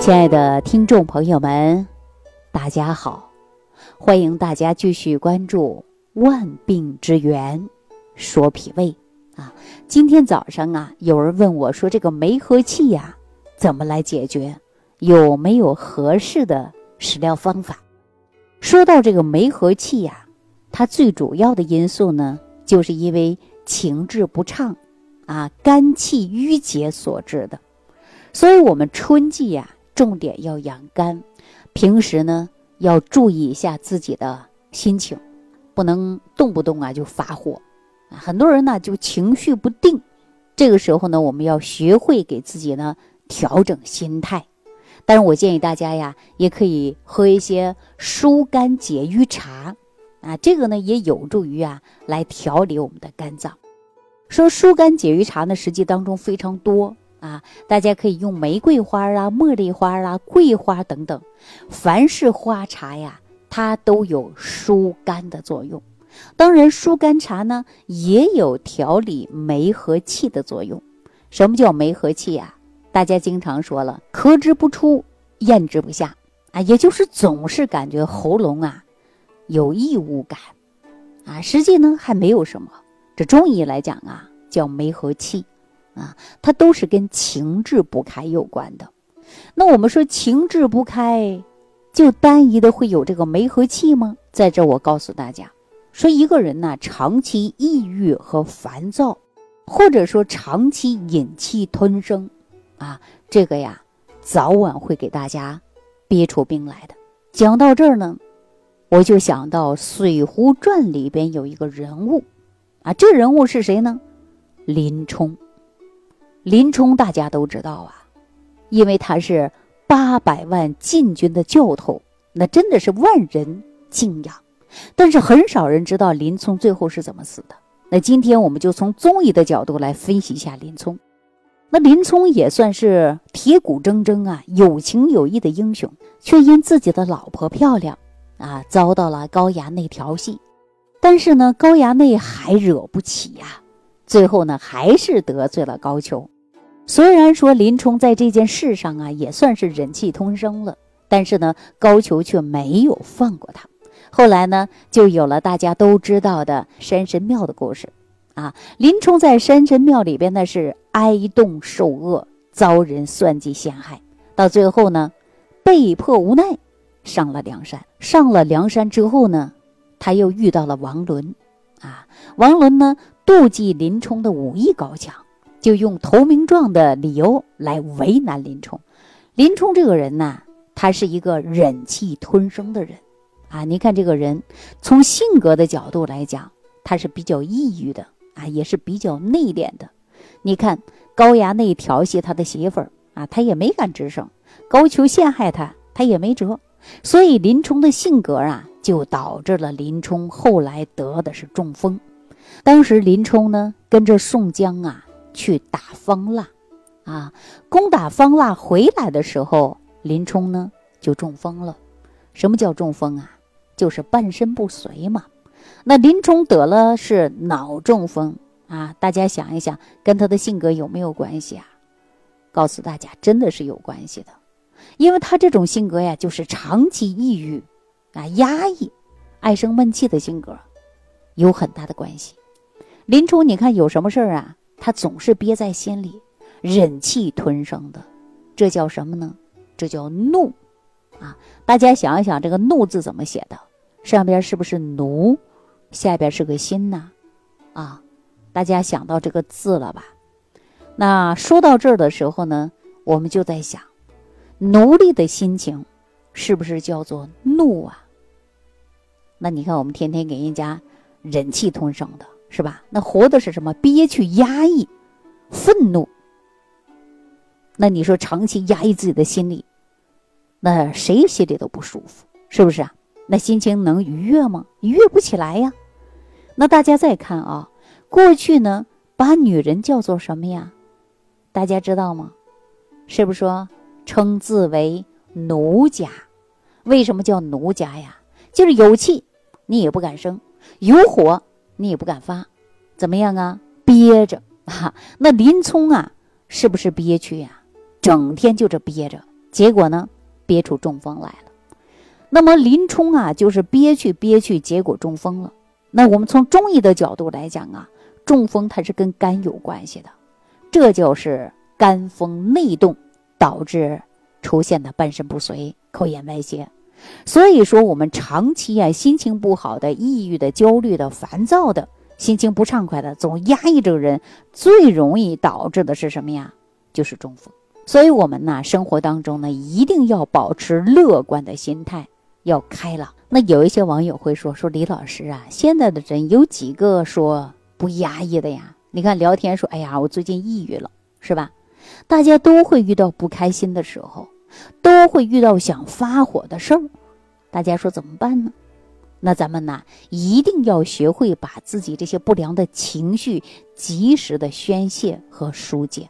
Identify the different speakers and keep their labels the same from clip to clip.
Speaker 1: 亲爱的听众朋友们，大家好！欢迎大家继续关注《万病之源说脾胃》啊。今天早上啊，有人问我说：“这个梅核气呀，怎么来解决？有没有合适的食疗方法？”说到这个梅核气呀，它最主要的因素呢，就是因为情志不畅啊，肝气郁结所致的。所以，我们春季呀，重点要养肝，平时呢要注意一下自己的心情，不能动不动啊就发火啊。很多人呢就情绪不定，这个时候呢，我们要学会给自己呢调整心态。但是我建议大家呀，也可以喝一些疏肝解郁茶啊，这个呢也有助于啊来调理我们的肝脏。说疏肝解郁茶呢，实际当中非常多。啊，大家可以用玫瑰花啊、茉莉花啊、桂花等等，凡是花茶呀，它都有疏肝的作用。当然，疏肝茶呢也有调理梅和气的作用。什么叫梅和气呀？大家经常说了，咳之不出，咽之不下啊，也就是总是感觉喉咙啊有异物感啊。实际呢还没有什么，这中医来讲啊，叫梅和气。啊，它都是跟情志不开有关的。那我们说情志不开，就单一的会有这个梅和气吗？在这我告诉大家，说一个人呢，长期抑郁和烦躁，或者说长期忍气吞声，啊，这个呀，早晚会给大家憋出病来的。讲到这儿呢，我就想到《水浒传》里边有一个人物，啊，这人物是谁呢？林冲。林冲大家都知道啊，因为他是八百万禁军的教头，那真的是万人敬仰。但是很少人知道林冲最后是怎么死的。那今天我们就从中医的角度来分析一下林冲。那林冲也算是铁骨铮铮啊，有情有义的英雄，却因自己的老婆漂亮啊，遭到了高衙内调戏。但是呢，高衙内还惹不起呀。最后呢，还是得罪了高俅。虽然说林冲在这件事上啊，也算是忍气吞声了，但是呢，高俅却没有放过他。后来呢，就有了大家都知道的山神庙的故事。啊，林冲在山神庙里边呢，是挨冻受饿，遭人算计陷害，到最后呢，被迫无奈上了梁山。上了梁山之后呢，他又遇到了王伦。啊，王伦呢？妒忌林冲的武艺高强，就用投名状的理由来为难林冲。林冲这个人呢，他是一个忍气吞声的人啊。你看这个人，从性格的角度来讲，他是比较抑郁的啊，也是比较内敛的。你看高衙内调戏他的媳妇儿啊，他也没敢吱声；高俅陷害他，他也没辙。所以林冲的性格啊，就导致了林冲后来得的是中风。当时林冲呢，跟着宋江啊去打方腊，啊，攻打方腊回来的时候，林冲呢就中风了。什么叫中风啊？就是半身不遂嘛。那林冲得了是脑中风啊，大家想一想，跟他的性格有没有关系啊？告诉大家，真的是有关系的，因为他这种性格呀，就是长期抑郁啊、压抑、爱生闷气的性格，有很大的关系。林冲，你看有什么事儿啊？他总是憋在心里，忍气吞声的，这叫什么呢？这叫怒啊！大家想一想，这个“怒”字怎么写的？上边是不是奴？下边是个心呐？啊，大家想到这个字了吧？那说到这儿的时候呢，我们就在想，奴隶的心情是不是叫做怒啊？那你看，我们天天给人家忍气吞声的。是吧？那活的是什么？憋屈、压抑、愤怒。那你说长期压抑自己的心理，那谁心里都不舒服，是不是啊？那心情能愉悦吗？愉悦不起来呀。那大家再看啊，过去呢，把女人叫做什么呀？大家知道吗？是不是说称自为奴家？为什么叫奴家呀？就是有气你也不敢生，有火。你也不敢发，怎么样啊？憋着啊！那林冲啊，是不是憋屈呀？整天就这憋着结果呢，憋出中风来了。那么林冲啊，就是憋屈憋屈，结果中风了。那我们从中医的角度来讲啊，中风它是跟肝有关系的，这就是肝风内动导致出现的半身不遂、口眼歪斜。所以说，我们长期啊心情不好的、抑郁的、焦虑的、烦躁的、心情不畅快的，总压抑这个人，最容易导致的是什么呀？就是中风。所以，我们呢生活当中呢，一定要保持乐观的心态，要开朗。那有一些网友会说：“说李老师啊，现在的人有几个说不压抑的呀？你看聊天说，哎呀，我最近抑郁了，是吧？大家都会遇到不开心的时候。”都会遇到想发火的事儿，大家说怎么办呢？那咱们呢，一定要学会把自己这些不良的情绪及时的宣泄和疏解。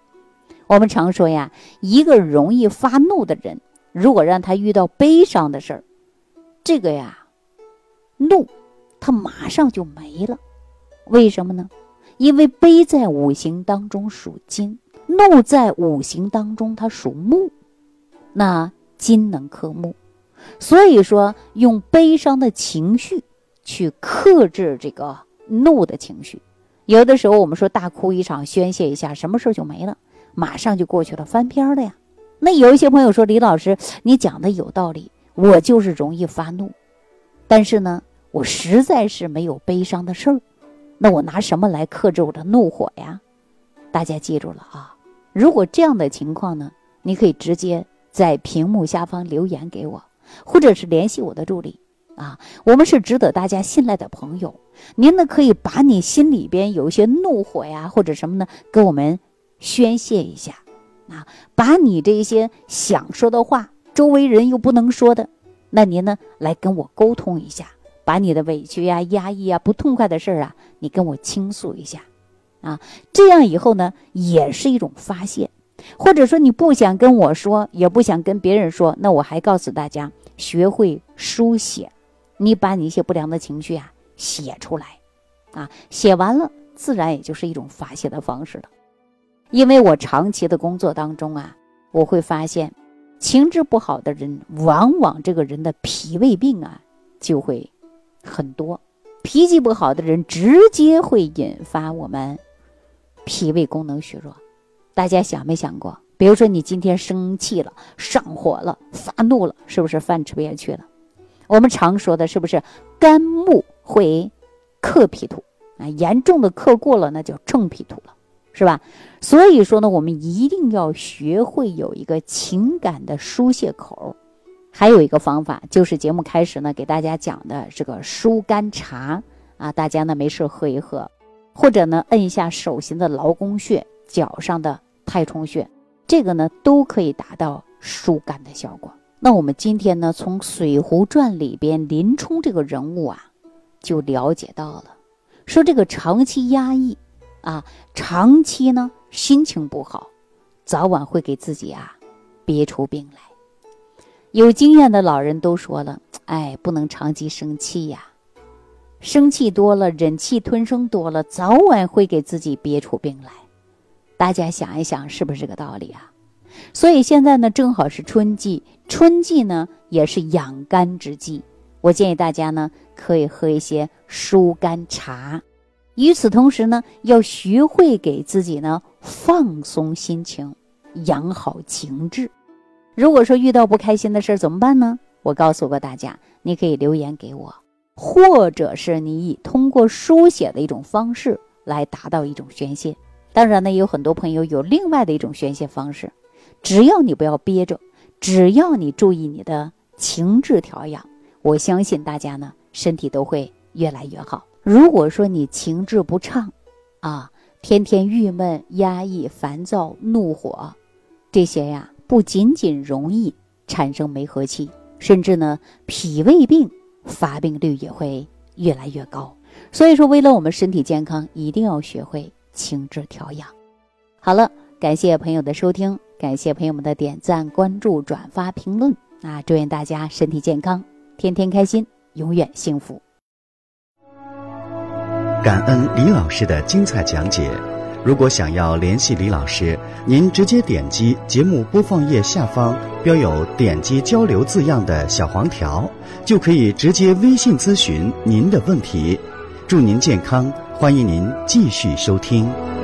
Speaker 1: 我们常说呀，一个容易发怒的人，如果让他遇到悲伤的事儿，这个呀，怒，他马上就没了。为什么呢？因为悲在五行当中属金，怒在五行当中它属木。那金能克木，所以说用悲伤的情绪去克制这个怒的情绪。有的时候我们说大哭一场，宣泄一下，什么事儿就没了，马上就过去了，翻篇了呀。那有一些朋友说李老师，你讲的有道理，我就是容易发怒，但是呢，我实在是没有悲伤的事儿，那我拿什么来克制我的怒火呀？大家记住了啊，如果这样的情况呢，你可以直接。在屏幕下方留言给我，或者是联系我的助理啊，我们是值得大家信赖的朋友。您呢可以把你心里边有一些怒火呀，或者什么呢，跟我们宣泄一下啊，把你这些想说的话，周围人又不能说的，那您呢来跟我沟通一下，把你的委屈呀、压抑啊、不痛快的事儿啊，你跟我倾诉一下啊，这样以后呢也是一种发泄。或者说你不想跟我说，也不想跟别人说，那我还告诉大家，学会书写，你把你一些不良的情绪啊写出来，啊，写完了，自然也就是一种发泄的方式了。因为我长期的工作当中啊，我会发现，情志不好的人，往往这个人的脾胃病啊就会很多，脾气不好的人，直接会引发我们脾胃功能虚弱。大家想没想过？比如说你今天生气了、上火了、发怒了，是不是饭吃不下去了？我们常说的是不是肝木会克脾土啊？严重的克过了，那叫正脾土了，是吧？所以说呢，我们一定要学会有一个情感的疏泄口。还有一个方法，就是节目开始呢给大家讲的这个疏肝茶啊，大家呢没事喝一喝，或者呢摁一下手心的劳宫穴、脚上的。太冲穴，这个呢都可以达到疏肝的效果。那我们今天呢，从《水浒传》里边林冲这个人物啊，就了解到了，说这个长期压抑啊，长期呢心情不好，早晚会给自己啊憋出病来。有经验的老人都说了，哎，不能长期生气呀，生气多了，忍气吞声多了，早晚会给自己憋出病来。大家想一想，是不是这个道理啊？所以现在呢，正好是春季，春季呢也是养肝之际。我建议大家呢，可以喝一些疏肝茶。与此同时呢，要学会给自己呢放松心情，养好情志。如果说遇到不开心的事儿怎么办呢？我告诉过大家，你可以留言给我，或者是你以通过书写的一种方式来达到一种宣泄。当然呢，有很多朋友有另外的一种宣泄方式，只要你不要憋着，只要你注意你的情志调养，我相信大家呢身体都会越来越好。如果说你情志不畅，啊，天天郁闷、压抑、烦躁、怒火，这些呀，不仅仅容易产生没和气，甚至呢脾胃病发病率也会越来越高。所以说，为了我们身体健康，一定要学会。情志调养，好了，感谢朋友的收听，感谢朋友们的点赞、关注、转发、评论啊！祝愿大家身体健康，天天开心，永远幸福。
Speaker 2: 感恩李老师的精彩讲解。如果想要联系李老师，您直接点击节目播放页下方标有“点击交流”字样的小黄条，就可以直接微信咨询您的问题。祝您健康，欢迎您继续收听。